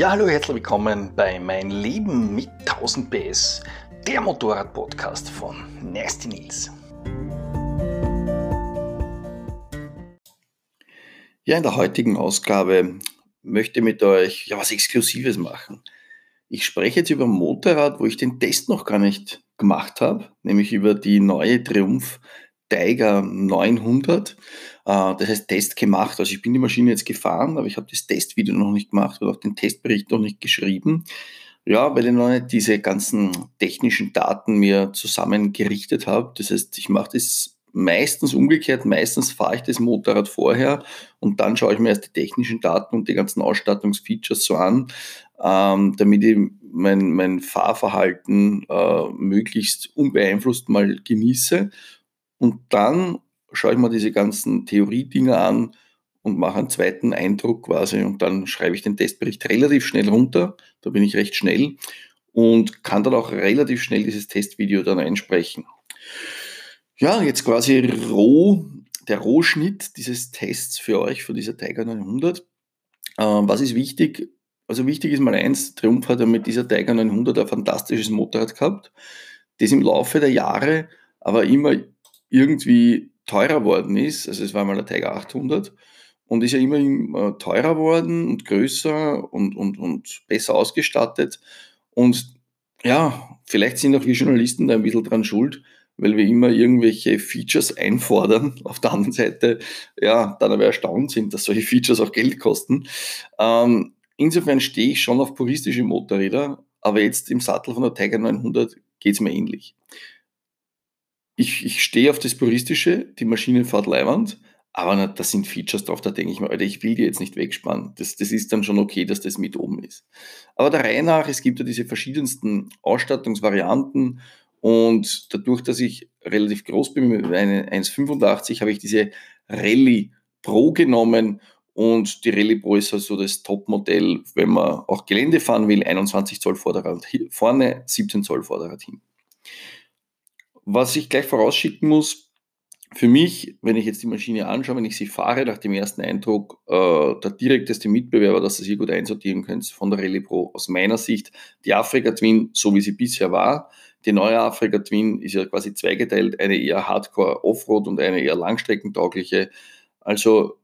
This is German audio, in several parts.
Ja, hallo, herzlich willkommen bei Mein Leben mit 1000 PS, der Motorrad-Podcast von Nasty Nils. Ja, in der heutigen Ausgabe möchte ich mit euch ja, was Exklusives machen. Ich spreche jetzt über ein Motorrad, wo ich den Test noch gar nicht gemacht habe, nämlich über die neue Triumph Tiger 900. Äh, das heißt Test gemacht. Also ich bin die Maschine jetzt gefahren, aber ich habe das Testvideo noch nicht gemacht und auch den Testbericht noch nicht geschrieben. Ja, weil ich noch nicht diese ganzen technischen Daten mir zusammengerichtet habe. Das heißt, ich mache das meistens umgekehrt. Meistens fahre ich das Motorrad vorher und dann schaue ich mir erst die technischen Daten und die ganzen Ausstattungsfeatures so an, ähm, damit ich mein, mein Fahrverhalten äh, möglichst unbeeinflusst mal genieße und dann schaue ich mir diese ganzen Theorie-Dinge an und mache einen zweiten Eindruck quasi und dann schreibe ich den Testbericht relativ schnell runter. Da bin ich recht schnell und kann dann auch relativ schnell dieses Testvideo dann einsprechen. Ja, jetzt quasi roh, der Rohschnitt dieses Tests für euch, für dieser Tiger 900. Ähm, was ist wichtig? Also wichtig ist mal eins, Triumph hat ja mit dieser Tiger 900 ein fantastisches Motorrad gehabt, das im Laufe der Jahre aber immer irgendwie teurer worden ist, also es war mal der Tiger 800 und ist ja immer teurer worden und größer und, und, und besser ausgestattet. Und ja, vielleicht sind auch wir Journalisten da ein bisschen dran schuld, weil wir immer irgendwelche Features einfordern. Auf der anderen Seite, ja, dann aber erstaunt sind, dass solche Features auch Geld kosten. Ähm, insofern stehe ich schon auf puristische Motorräder, aber jetzt im Sattel von der Tiger 900 geht es mir ähnlich ich, ich stehe auf das Puristische, die Maschine fährt Leihwand, aber da sind Features drauf, da denke ich mir, Alter, ich will die jetzt nicht wegspannen. Das, das ist dann schon okay, dass das mit oben ist. Aber der Reihe nach, es gibt ja diese verschiedensten Ausstattungsvarianten und dadurch, dass ich relativ groß bin mit 1,85, habe ich diese Rallye Pro genommen und die Rallye Pro ist also das Topmodell, wenn man auch Gelände fahren will, 21 Zoll Vorderrad vorne, 17 Zoll Vorderrad hinten. Was ich gleich vorausschicken muss, für mich, wenn ich jetzt die Maschine anschaue, wenn ich sie fahre, nach dem ersten Eindruck, äh, der direkteste Mitbewerber, dass ihr sie gut einsortieren könnt, von der Rallye Pro aus meiner Sicht, die Afrika Twin, so wie sie bisher war. Die neue Afrika Twin ist ja quasi zweigeteilt, eine eher Hardcore Offroad und eine eher langstreckentaugliche. Also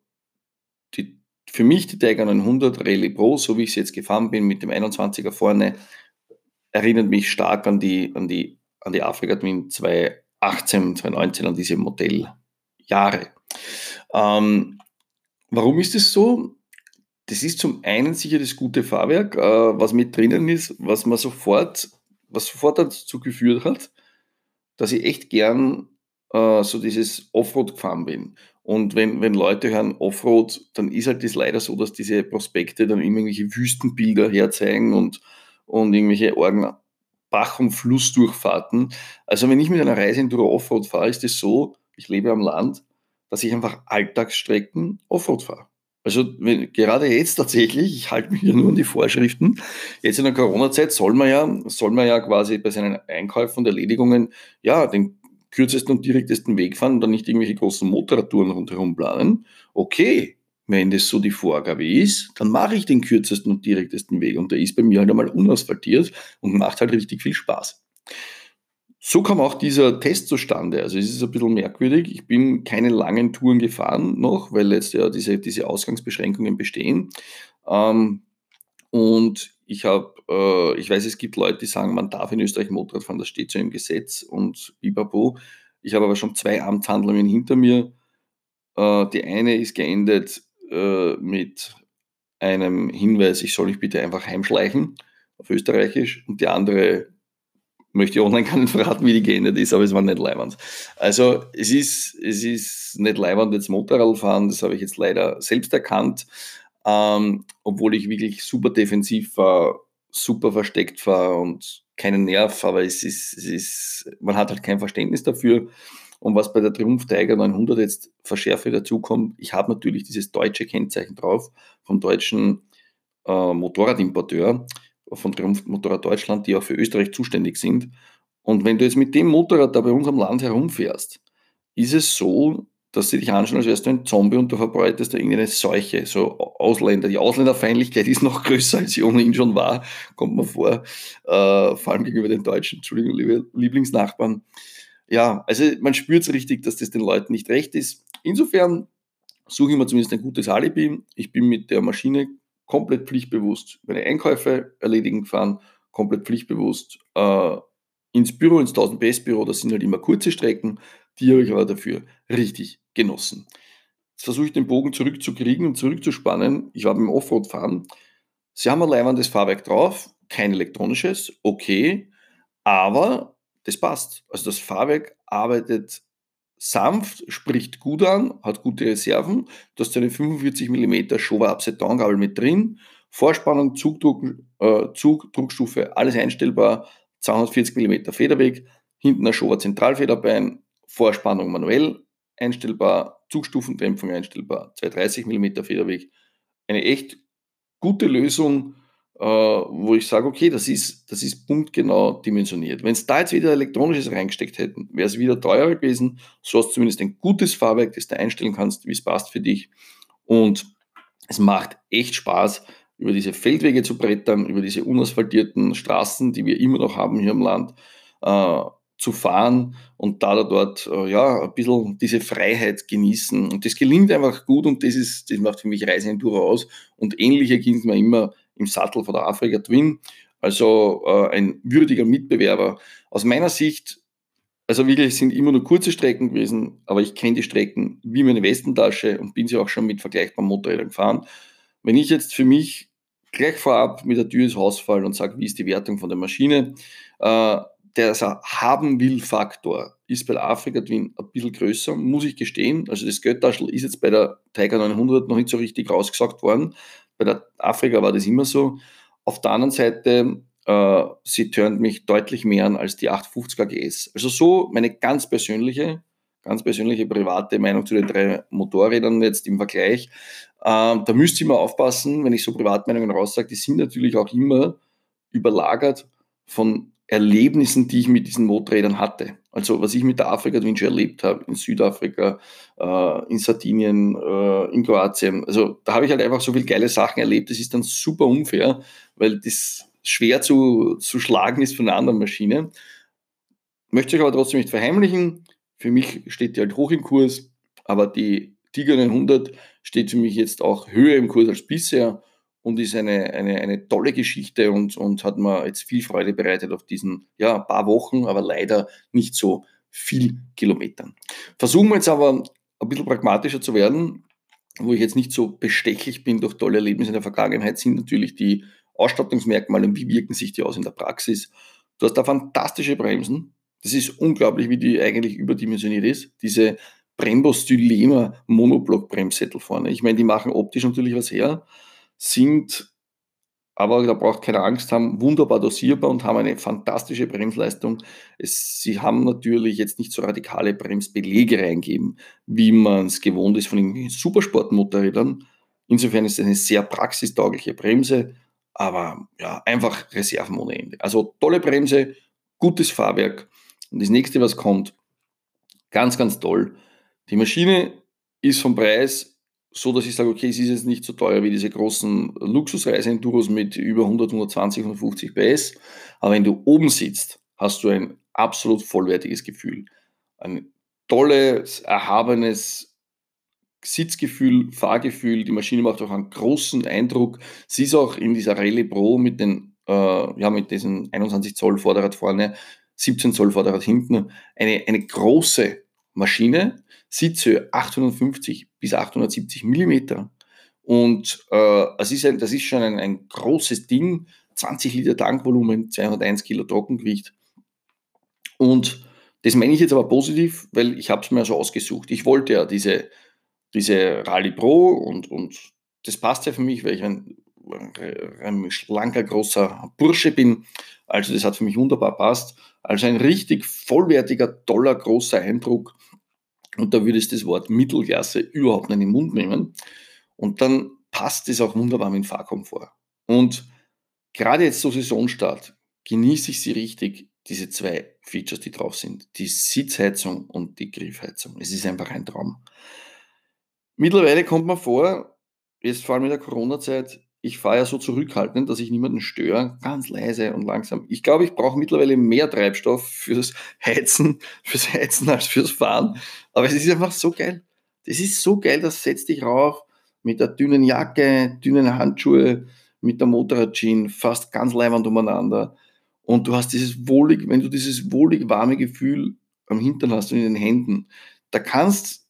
die, für mich die Tiger 900 Rallye Pro, so wie ich sie jetzt gefahren bin, mit dem 21er vorne, erinnert mich stark an die, an die an die Afrika Twin 2018, 2019, an diese Modelljahre. Ähm, warum ist es so? Das ist zum einen sicher das gute Fahrwerk, äh, was mit drinnen ist, was man sofort, was sofort dazu geführt hat, dass ich echt gern äh, so dieses Offroad gefahren bin. Und wenn, wenn Leute hören Offroad, dann ist halt das leider so, dass diese Prospekte dann immer irgendwelche Wüstenbilder herzeigen und, und irgendwelche Orgen Bach- und Flussdurchfahrten. Also wenn ich mit einer Reiseenduro Offroad fahre, ist es so, ich lebe am Land, dass ich einfach Alltagsstrecken Offroad fahre. Also wenn, gerade jetzt tatsächlich, ich halte mich ja nur an die Vorschriften. Jetzt in der Corona-Zeit soll man ja, soll man ja quasi bei seinen Einkäufen und Erledigungen ja den kürzesten und direktesten Weg fahren und dann nicht irgendwelche großen Motorradtouren rundherum planen. Okay, wenn das so die Vorgabe ist, dann mache ich den kürzesten und direktesten Weg. Und der ist bei mir halt einmal unasphaltiert und macht halt richtig viel Spaß. So kam auch dieser Test zustande. Also es ist ein bisschen merkwürdig. Ich bin keine langen Touren gefahren noch, weil jetzt ja diese, diese Ausgangsbeschränkungen bestehen. Ähm, und ich habe, äh, ich weiß, es gibt Leute, die sagen, man darf in Österreich Motorrad fahren, das steht so im Gesetz und bipapo. Ich habe aber schon zwei Amtshandlungen hinter mir. Äh, die eine ist geendet äh, mit einem Hinweis, ich soll mich bitte einfach heimschleichen auf Österreichisch und die andere möchte ich online gar nicht verraten, wie die geendet ist, aber es war nicht leibend. Also es ist, es ist nicht leibend jetzt Motorrad fahren, das habe ich jetzt leider selbst erkannt, ähm, obwohl ich wirklich super defensiv war, super versteckt war und keinen Nerv, aber es ist, es ist, man hat halt kein Verständnis dafür. Und was bei der Triumph Tiger 900 jetzt verschärfe dazukommt, ich habe natürlich dieses deutsche Kennzeichen drauf vom deutschen äh, Motorradimporteur von Triumph Motorrad Deutschland, die auch für Österreich zuständig sind. Und wenn du jetzt mit dem Motorrad da bei uns am Land herumfährst, ist es so, dass sie dich anschauen, als wärst du ein Zombie und du verbreitest da irgendeine Seuche, so Ausländer. Die Ausländerfeindlichkeit ist noch größer, als sie ohnehin schon war, kommt mir vor, äh, vor allem gegenüber den Deutschen, Entschuldigung, liebe Lieblingsnachbarn. Ja, also man spürt es richtig, dass das den Leuten nicht recht ist. Insofern suche ich mir zumindest ein gutes Alibi. Ich bin mit der Maschine komplett pflichtbewusst meine Einkäufe erledigen gefahren, komplett pflichtbewusst äh, ins Büro, ins 1000 PS Büro, das sind halt immer kurze Strecken, die habe ich aber dafür richtig genossen. Jetzt versuche ich den Bogen zurückzukriegen und zurückzuspannen. Ich war beim Offroad-Fahren. Sie haben ein leibendes Fahrwerk drauf, kein elektronisches, okay, aber das passt. Also das Fahrwerk arbeitet sanft, spricht gut an, hat gute Reserven. Du hast eine 45 mm Showa Upside Down Gabel mit drin. Vorspannung, Zugdruck, äh, Zugdruckstufe, alles einstellbar. 240 mm Federweg, hinten ein Showa Zentralfederbein, Vorspannung manuell einstellbar, Zugstufendämpfung einstellbar, 230 mm Federweg. Eine echt gute Lösung, wo ich sage, okay, das ist, das ist punktgenau dimensioniert. Wenn es da jetzt wieder elektronisches reingesteckt hätten, wäre es wieder teurer gewesen. So hast du zumindest ein gutes Fahrwerk, das du einstellen kannst, wie es passt für dich. Und es macht echt Spaß, über diese Feldwege zu brettern, über diese unasphaltierten Straßen, die wir immer noch haben hier im Land, äh, zu fahren und da oder dort äh, ja, ein bisschen diese Freiheit genießen. Und das gelingt einfach gut und das, ist, das macht für mich Reiseenduro aus. Und ähnliche gelingt mir immer im Sattel von der Afrika Twin. Also äh, ein würdiger Mitbewerber. Aus meiner Sicht, also wirklich sind immer nur kurze Strecken gewesen, aber ich kenne die Strecken wie meine Westentasche und bin sie auch schon mit vergleichbaren Motorrädern gefahren. Wenn ich jetzt für mich gleich vorab mit der Tür ins Haus fallen und sage, wie ist die Wertung von der Maschine, äh, der haben will Faktor ist bei der Afrika Twin ein bisschen größer, muss ich gestehen. Also das Geldtaschel ist jetzt bei der Tiger 900 noch nicht so richtig rausgesagt worden. Bei der Afrika war das immer so. Auf der anderen Seite, äh, sie turnt mich deutlich mehr an als die 850 GS. Also so meine ganz persönliche, ganz persönliche private Meinung zu den drei Motorrädern jetzt im Vergleich. Äh, da müsste ich mal aufpassen, wenn ich so Privatmeinungen raussage, die sind natürlich auch immer überlagert von Erlebnissen, die ich mit diesen Motorrädern hatte. Also was ich mit der Afrika Twin erlebt habe, in Südafrika, äh, in Sardinien, äh, in Kroatien. Also da habe ich halt einfach so viele geile Sachen erlebt. Das ist dann super unfair, weil das schwer zu, zu schlagen ist von einer anderen Maschine. Möchte ich aber trotzdem nicht verheimlichen. Für mich steht die halt hoch im Kurs, aber die Tiger 900 steht für mich jetzt auch höher im Kurs als bisher und ist eine, eine, eine tolle Geschichte und, und hat mir jetzt viel Freude bereitet auf diesen ja, paar Wochen, aber leider nicht so viel Kilometern. Versuchen wir jetzt aber ein bisschen pragmatischer zu werden, wo ich jetzt nicht so bestechlich bin durch tolle Erlebnisse in der Vergangenheit, sind natürlich die Ausstattungsmerkmale und wie wirken sich die aus in der Praxis. Du hast da fantastische Bremsen. Das ist unglaublich, wie die eigentlich überdimensioniert ist. Diese Brembo Stylema Monoblock Bremssättel vorne. Ich meine, die machen optisch natürlich was her, sind aber da braucht keine Angst haben, wunderbar dosierbar und haben eine fantastische Bremsleistung. Es, sie haben natürlich jetzt nicht so radikale Bremsbelege reingeben, wie man es gewohnt ist von den Supersportmotorrädern. Insofern ist es eine sehr praxistaugliche Bremse, aber ja, einfach Reserven ohne Ende. Also tolle Bremse, gutes Fahrwerk. Und das nächste, was kommt, ganz, ganz toll. Die Maschine ist vom Preis so, dass ich sage, okay, es ist jetzt nicht so teuer wie diese großen Luxusreise-Enduros mit über 100, 120, 150 PS. Aber wenn du oben sitzt, hast du ein absolut vollwertiges Gefühl. Ein tolles, erhabenes Sitzgefühl, Fahrgefühl. Die Maschine macht auch einen großen Eindruck. Sie ist auch in dieser Rallye Pro mit den, äh, ja, mit diesen 21 Zoll Vorderrad vorne, 17 Zoll Vorderrad hinten, eine, eine große Maschine, Sitzhöhe 850 bis 870 Millimeter. Und äh, das, ist ein, das ist schon ein, ein großes Ding, 20 Liter Tankvolumen, 201 Kilo Trockengewicht. Und das meine ich jetzt aber positiv, weil ich habe es mir so ausgesucht. Ich wollte ja diese, diese Rallye Pro und, und das passt ja für mich, weil ich ein, ein schlanker, großer Bursche bin. Also das hat für mich wunderbar passt. Also ein richtig vollwertiger, toller, großer Eindruck. Und da würde ich das Wort Mittelklasse überhaupt nicht in den Mund nehmen. Und dann passt es auch wunderbar mit Fahrkomfort. Und gerade jetzt zur Saisonstart genieße ich sie richtig. diese zwei Features, die drauf sind. Die Sitzheizung und die Griffheizung. Es ist einfach ein Traum. Mittlerweile kommt man vor, jetzt vor allem in der Corona-Zeit, ich fahre ja so zurückhaltend, dass ich niemanden störe, ganz leise und langsam. Ich glaube, ich brauche mittlerweile mehr Treibstoff fürs Heizen, fürs Heizen als fürs Fahren. Aber es ist einfach so geil. Das ist so geil, das setzt dich rauf mit der dünnen Jacke, dünnen Handschuhe, mit der Motorradjeans, fast ganz leibend umeinander. Und du hast dieses wohlig, wenn du dieses wohlig warme Gefühl am Hintern hast und in den Händen, da kannst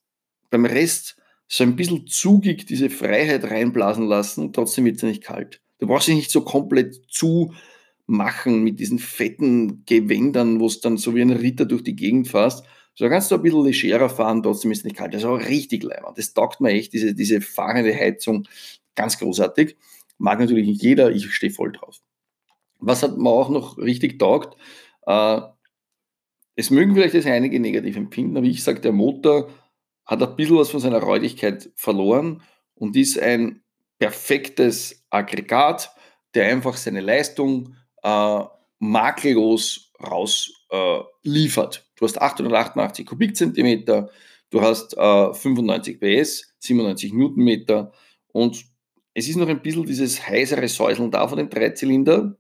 beim Rest so ein bisschen zugig diese Freiheit reinblasen lassen, trotzdem wird es ja nicht kalt. Du brauchst dich nicht so komplett zu machen mit diesen fetten Gewändern, wo es dann so wie ein Ritter durch die Gegend fährst. So kannst du ein bisschen legerer fahren, trotzdem ist es nicht kalt. Das ist auch richtig leibend. Das taugt mir echt, diese, diese fahrende Heizung, ganz großartig. Mag natürlich nicht jeder, ich stehe voll drauf. Was hat mir auch noch richtig taugt, äh, es mögen vielleicht jetzt einige negativ empfinden, aber ich sage, der Motor hat ein bisschen was von seiner Räudigkeit verloren und ist ein perfektes Aggregat, der einfach seine Leistung äh, makellos rausliefert. Äh, du hast 888 Kubikzentimeter, du hast äh, 95 PS, 97 Newtonmeter und es ist noch ein bisschen dieses heisere Säuseln da von dem Dreizylinder,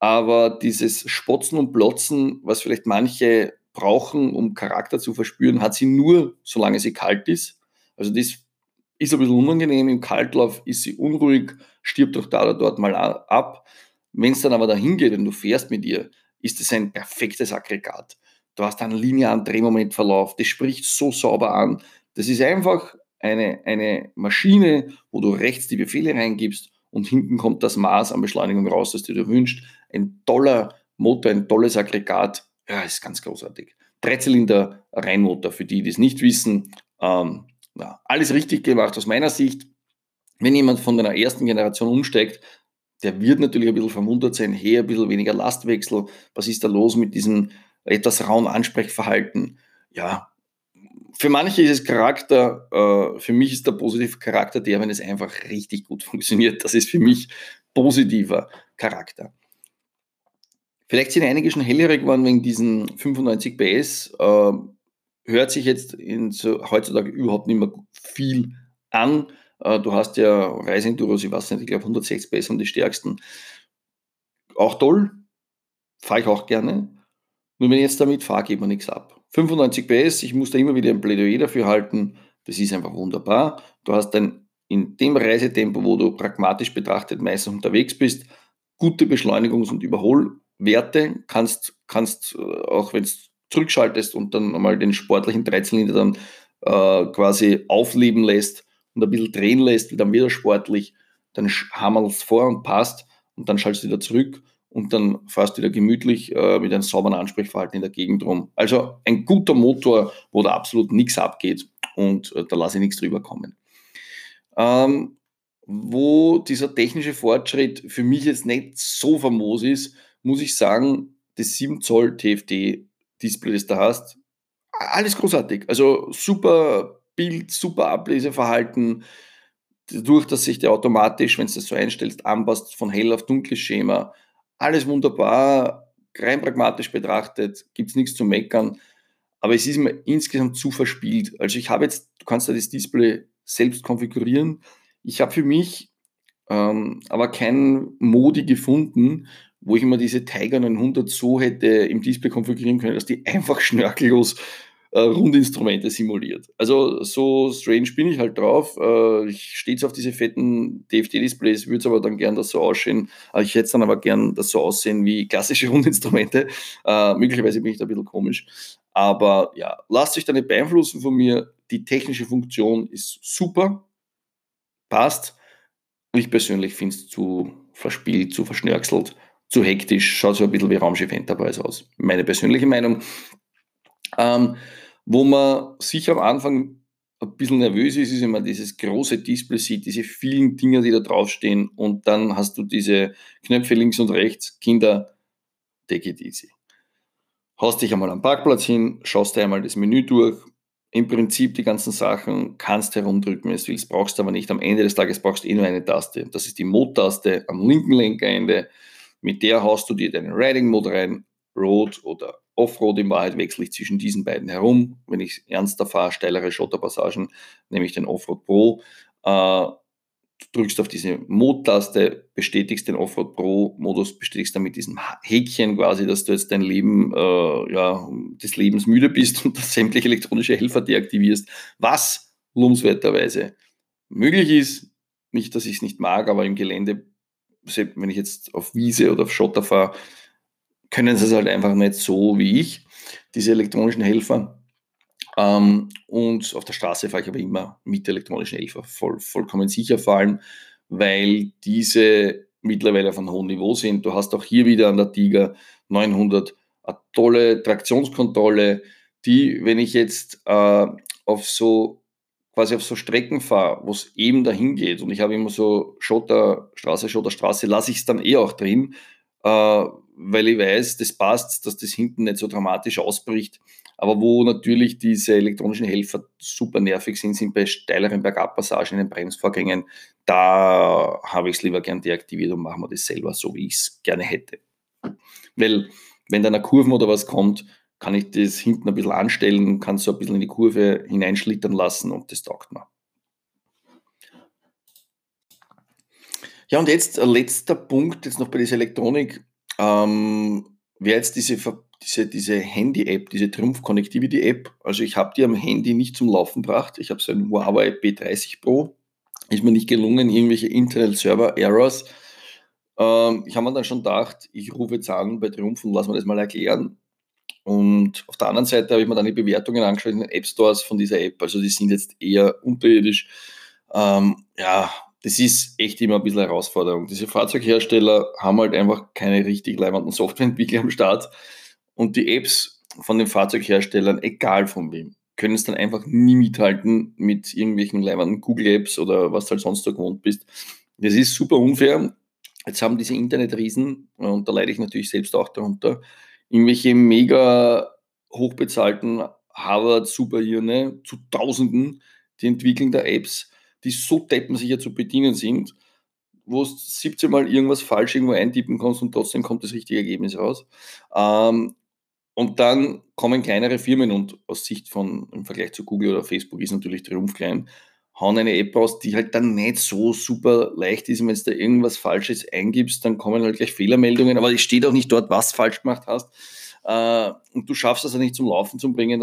aber dieses Spotzen und Plotzen, was vielleicht manche brauchen, um Charakter zu verspüren, hat sie nur, solange sie kalt ist. Also das ist ein bisschen unangenehm. Im Kaltlauf ist sie unruhig, stirbt doch da oder dort mal ab. Wenn es dann aber dahin geht und du fährst mit ihr, ist es ein perfektes Aggregat. Du hast einen linearen Drehmomentverlauf, das spricht so sauber an. Das ist einfach eine, eine Maschine, wo du rechts die Befehle reingibst und hinten kommt das Maß an Beschleunigung raus, das du dir wünschst. Ein toller Motor, ein tolles Aggregat, ja, ist ganz großartig. Dreizylinder Rennmotor, für die, die es nicht wissen. Ähm, ja, alles richtig gemacht aus meiner Sicht. Wenn jemand von der ersten Generation umsteigt, der wird natürlich ein bisschen verwundert sein, hey, ein bisschen weniger Lastwechsel, was ist da los mit diesem etwas rauen Ansprechverhalten? Ja, für manche ist es Charakter, äh, für mich ist der positive Charakter der, wenn es einfach richtig gut funktioniert. Das ist für mich positiver Charakter. Vielleicht sind einige schon hellhörig geworden wegen diesen 95 PS. Äh, hört sich jetzt so, heutzutage überhaupt nicht mehr viel an. Äh, du hast ja Reisenduros, ich weiß nicht, ich glaube 160 PS sind die stärksten. Auch toll, fahre ich auch gerne. Nur wenn ich jetzt damit fahre, geht mir nichts ab. 95 PS, ich muss da immer wieder ein Plädoyer dafür halten. Das ist einfach wunderbar. Du hast dann in dem Reisetempo, wo du pragmatisch betrachtet meistens unterwegs bist, gute Beschleunigungs- und Überhol- Werte, kannst, kannst äh, auch wenn du zurückschaltest und dann mal den sportlichen Dreizylinder dann äh, quasi aufleben lässt und ein bisschen drehen lässt, dann wieder sportlich, dann hammerst vor und passt und dann schaltest du wieder zurück und dann fährst du wieder gemütlich äh, mit einem sauberen Ansprechverhalten in der Gegend rum. Also ein guter Motor, wo da absolut nichts abgeht und äh, da lasse ich nichts drüber kommen. Ähm, wo dieser technische Fortschritt für mich jetzt nicht so famos ist, muss ich sagen, das 7 Zoll TFT-Display, das du hast, alles großartig. Also super Bild, super Ableseverhalten, dadurch, dass sich der automatisch, wenn du das so einstellst, anpasst von hell auf dunkles Schema. Alles wunderbar, rein pragmatisch betrachtet, gibt es nichts zu meckern. Aber es ist mir insgesamt zu verspielt. Also ich habe jetzt, du kannst ja das Display selbst konfigurieren. Ich habe für mich ähm, aber keinen Modi gefunden, wo ich immer diese Tiger 900 so hätte im Display konfigurieren können, dass die einfach schnörkellos äh, Rundinstrumente simuliert. Also so strange bin ich halt drauf. Äh, ich stehe jetzt auf diese fetten DFT-Displays, würde es aber dann gern das so aussehen. Äh, ich hätte es dann aber gern das so aussehen wie klassische Rundinstrumente. Äh, möglicherweise bin ich da ein bisschen komisch. Aber ja, lasst euch da nicht beeinflussen von mir. Die technische Funktion ist super, passt. Ich persönlich finde es zu verspielt, zu verschnörkselt zu hektisch, schaut so ein bisschen wie Raumschiff Enterprise aus. Meine persönliche Meinung. Ähm, wo man sicher am Anfang ein bisschen nervös ist, ist immer dieses große Display sieht, diese vielen Dinge, die da draufstehen und dann hast du diese Knöpfe links und rechts. Kinder, take it easy. Haust dich einmal am Parkplatz hin, schaust dir einmal das Menü durch. Im Prinzip die ganzen Sachen kannst herumdrücken, wenn du willst, brauchst du aber nicht. Am Ende des Tages brauchst du eh nur eine Taste. Das ist die Mod-Taste am linken Lenkerende. Mit der haust du dir deinen Riding Mode rein, Road oder Offroad in Wahrheit wechsle ich zwischen diesen beiden herum. Wenn ich ernster fahre, steilere Schotterpassagen, nehme ich den Offroad Pro. Äh, drückst auf diese Mod-Taste, bestätigst den Offroad Pro-Modus, bestätigst dann mit diesem Häkchen quasi, dass du jetzt dein Leben, äh, ja, des Lebens müde bist und dass sämtliche elektronische Helfer deaktivierst, was lobenswerterweise möglich ist. Nicht, dass ich es nicht mag, aber im Gelände, wenn ich jetzt auf Wiese oder auf Schotter fahre, können sie es halt einfach nicht so wie ich, diese elektronischen Helfer. Ähm, und auf der Straße fahre ich aber immer mit elektronischen Helfer, voll, vollkommen sicher vor allem, weil diese mittlerweile auf einem hohen Niveau sind. Du hast auch hier wieder an der Tiger 900 eine tolle Traktionskontrolle, die, wenn ich jetzt äh, auf so quasi auf so Strecken fahre, wo es eben dahin geht und ich habe immer so Schotterstraße, Schotterstraße, lasse ich es dann eh auch drin, äh, weil ich weiß, das passt, dass das hinten nicht so dramatisch ausbricht. Aber wo natürlich diese elektronischen Helfer super nervig sind, sind bei steileren Bergabpassagen in den Bremsvorgängen. Da habe ich es lieber gern deaktiviert und machen wir das selber so, wie ich es gerne hätte. Weil, wenn da eine Kurven oder was kommt, kann ich das hinten ein bisschen anstellen, kann so ein bisschen in die Kurve hineinschlittern lassen und das taugt mir. Ja, und jetzt ein letzter Punkt, jetzt noch bei dieser Elektronik ähm, wäre jetzt diese, diese, diese Handy-App, diese Trumpf Connectivity App. Also ich habe die am Handy nicht zum Laufen gebracht. Ich habe so ein Huawei P30 Pro. Ist mir nicht gelungen, irgendwelche Internet-Server-Errors. Ähm, ich habe mir dann schon gedacht, ich rufe jetzt an bei Trumpf und lass mir das mal erklären. Und auf der anderen Seite habe ich mir dann die Bewertungen angeschaut in den App Stores von dieser App. Also die sind jetzt eher unterirdisch. Ähm, ja, das ist echt immer ein bisschen Herausforderung. Diese Fahrzeughersteller haben halt einfach keine richtig leibenden Softwareentwickler am Start und die Apps von den Fahrzeugherstellern, egal von wem, können es dann einfach nie mithalten mit irgendwelchen leibenden Google Apps oder was du halt sonst so gewohnt bist. Das ist super unfair. Jetzt haben diese Internetriesen, und da leide ich natürlich selbst auch darunter, irgendwelche mega hochbezahlten Harvard-Superhirne zu Tausenden, die entwickeln da Apps, die so deppensicher zu bedienen sind, wo du 17 Mal irgendwas falsch irgendwo eintippen kannst und trotzdem kommt das richtige Ergebnis raus. Ähm, und dann kommen kleinere Firmen und aus Sicht von, im Vergleich zu Google oder Facebook ist natürlich Triumph klein, hauen eine App raus, die halt dann nicht so super leicht ist. Und wenn du da irgendwas Falsches eingibst, dann kommen halt gleich Fehlermeldungen, aber es steht auch nicht dort, was falsch gemacht hast. Äh, und du schaffst das ja nicht zum Laufen zu bringen,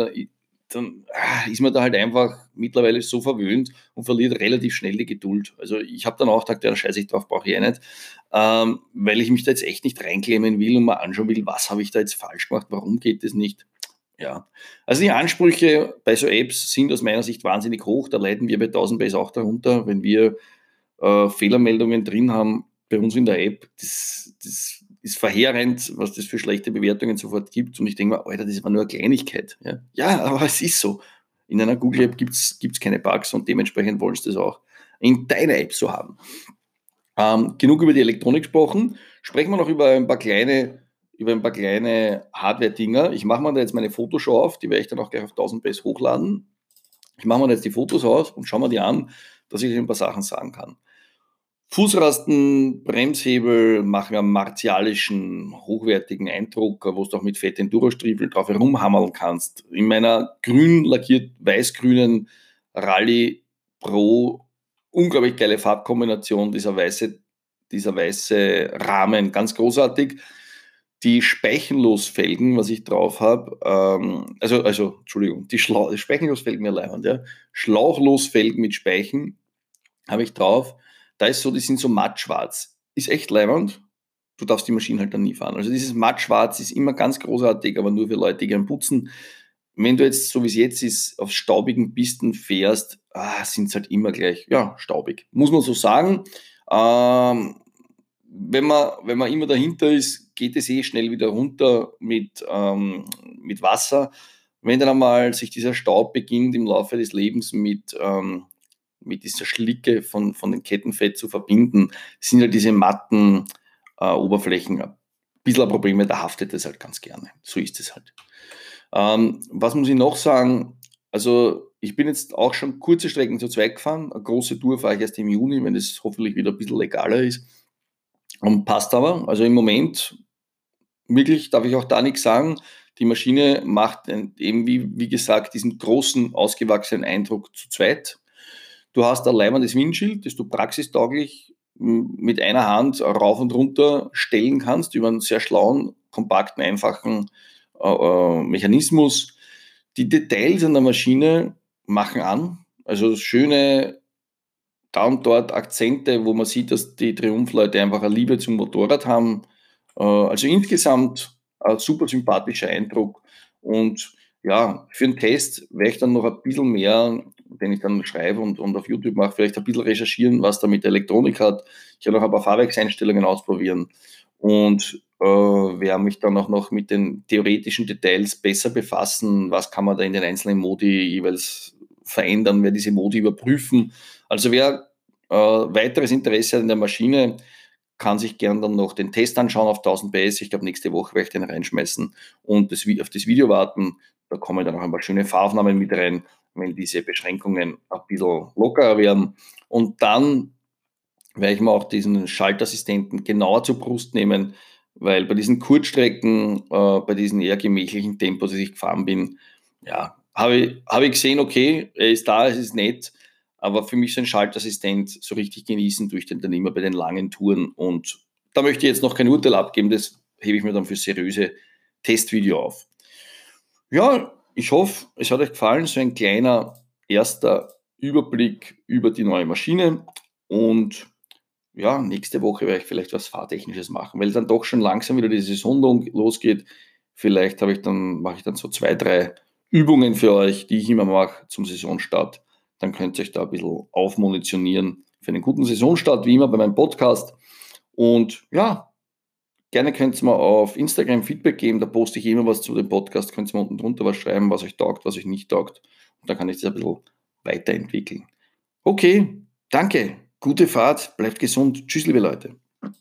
dann ah, ist man da halt einfach mittlerweile so verwöhnt und verliert relativ schnell die Geduld. Also ich habe dann auch gedacht, ja, scheiße ich drauf, brauche ich eh nicht, ähm, weil ich mich da jetzt echt nicht reinklemmen will und mal anschauen will, was habe ich da jetzt falsch gemacht, warum geht das nicht. Ja, also die Ansprüche bei so Apps sind aus meiner Sicht wahnsinnig hoch. Da leiden wir bei 1000 Base auch darunter, wenn wir äh, Fehlermeldungen drin haben bei uns in der App. Das, das ist verheerend, was das für schlechte Bewertungen sofort gibt. Und ich denke mir, Alter, das ist aber nur eine Kleinigkeit. Ja, ja aber es ist so. In einer Google-App gibt es keine Bugs und dementsprechend wollen sie das auch in deiner App so haben. Ähm, genug über die Elektronik gesprochen. Sprechen wir noch über ein paar kleine, kleine Hardware-Dinger. Ich mache mir da jetzt meine Fotoshow auf, die werde ich dann auch gleich auf 1000 Base hochladen. Ich mache mir jetzt die Fotos aus und schaue mir die an, dass ich ein paar Sachen sagen kann. Fußrasten, Bremshebel machen einen martialischen, hochwertigen Eindruck, wo du auch mit fetten Enduro-Striefeln drauf herumhammeln kannst. In meiner grün lackiert weiß-grünen Rallye Pro unglaublich geile Farbkombination, dieser weiße, dieser weiße Rahmen, ganz großartig. Die Speichenlosfelgen, was ich drauf habe, ähm, also, also, Entschuldigung, die Schla Speichenlosfelgen mir leibend, ja. Schlauchlosfelgen mit Speichen habe ich drauf da ist so, die sind so mattschwarz. Ist echt leibend. Du darfst die Maschine halt dann nie fahren. Also dieses mattschwarz ist immer ganz großartig, aber nur für Leute, die gern putzen. Wenn du jetzt, so wie es jetzt ist, auf staubigen Pisten fährst, ah, sind es halt immer gleich, ja, staubig. Muss man so sagen. Ähm, wenn, man, wenn man immer dahinter ist, geht es eh schnell wieder runter mit, ähm, mit Wasser. Wenn dann einmal sich dieser Staub beginnt im Laufe des Lebens mit ähm, mit dieser Schlicke von, von dem Kettenfett zu verbinden, sind halt diese matten äh, Oberflächen ein bisschen ein Problem, da haftet es halt ganz gerne. So ist es halt. Ähm, was muss ich noch sagen? Also ich bin jetzt auch schon kurze Strecken zu zweit gefahren. Eine große Tour fahre ich erst im Juni, wenn es hoffentlich wieder ein bisschen legaler ist. Und passt aber. Also im Moment wirklich, darf ich auch da nichts sagen, die Maschine macht eben, wie, wie gesagt, diesen großen, ausgewachsenen Eindruck zu zweit. Du hast ein leibendes Windschild, das du praxistauglich mit einer Hand rauf und runter stellen kannst über einen sehr schlauen, kompakten, einfachen äh, äh, Mechanismus. Die Details an der Maschine machen an. Also schöne da und dort Akzente, wo man sieht, dass die Triumph-Leute einfach eine Liebe zum Motorrad haben. Äh, also insgesamt ein super sympathischer Eindruck. Und ja, für den Test werde ich dann noch ein bisschen mehr, den ich dann schreibe und, und auf YouTube mache, vielleicht ein bisschen recherchieren, was da mit Elektronik hat. Ich werde noch ein paar Fahrwerkseinstellungen ausprobieren und äh, werde mich dann auch noch mit den theoretischen Details besser befassen. Was kann man da in den einzelnen Modi jeweils verändern, wer diese Modi überprüfen. Also wer äh, weiteres Interesse hat in der Maschine, kann sich gern dann noch den Test anschauen auf 1000 PS. Ich glaube, nächste Woche werde ich den reinschmeißen und das, auf das Video warten. Da kommen dann auch ein paar schöne Fahraufnahmen mit rein, wenn diese Beschränkungen ein bisschen lockerer werden. Und dann werde ich mir auch diesen Schaltassistenten genauer zur Brust nehmen, weil bei diesen Kurzstrecken, äh, bei diesen eher gemächlichen Tempos, die ich gefahren bin, ja, habe ich, hab ich gesehen, okay, er ist da, es ist nett, aber für mich so ein Schaltassistent so richtig genießen tue ich den dann immer bei den langen Touren. Und da möchte ich jetzt noch kein Urteil abgeben, das hebe ich mir dann für seriöse Testvideo auf. Ja, ich hoffe, es hat euch gefallen, so ein kleiner erster Überblick über die neue Maschine. Und ja, nächste Woche werde ich vielleicht was Fahrtechnisches machen, weil dann doch schon langsam wieder die Saison losgeht. Vielleicht habe ich dann, mache ich dann so zwei, drei Übungen für euch, die ich immer mache zum Saisonstart dann könnt ihr euch da ein bisschen aufmunitionieren für einen guten Saisonstart, wie immer bei meinem Podcast. Und ja, gerne könnt ihr mir auf Instagram Feedback geben, da poste ich immer was zu dem Podcast, könnt ihr mir unten drunter was schreiben, was euch taugt, was euch nicht taugt. Und dann kann ich das ein bisschen weiterentwickeln. Okay, danke, gute Fahrt, bleibt gesund. Tschüss, liebe Leute.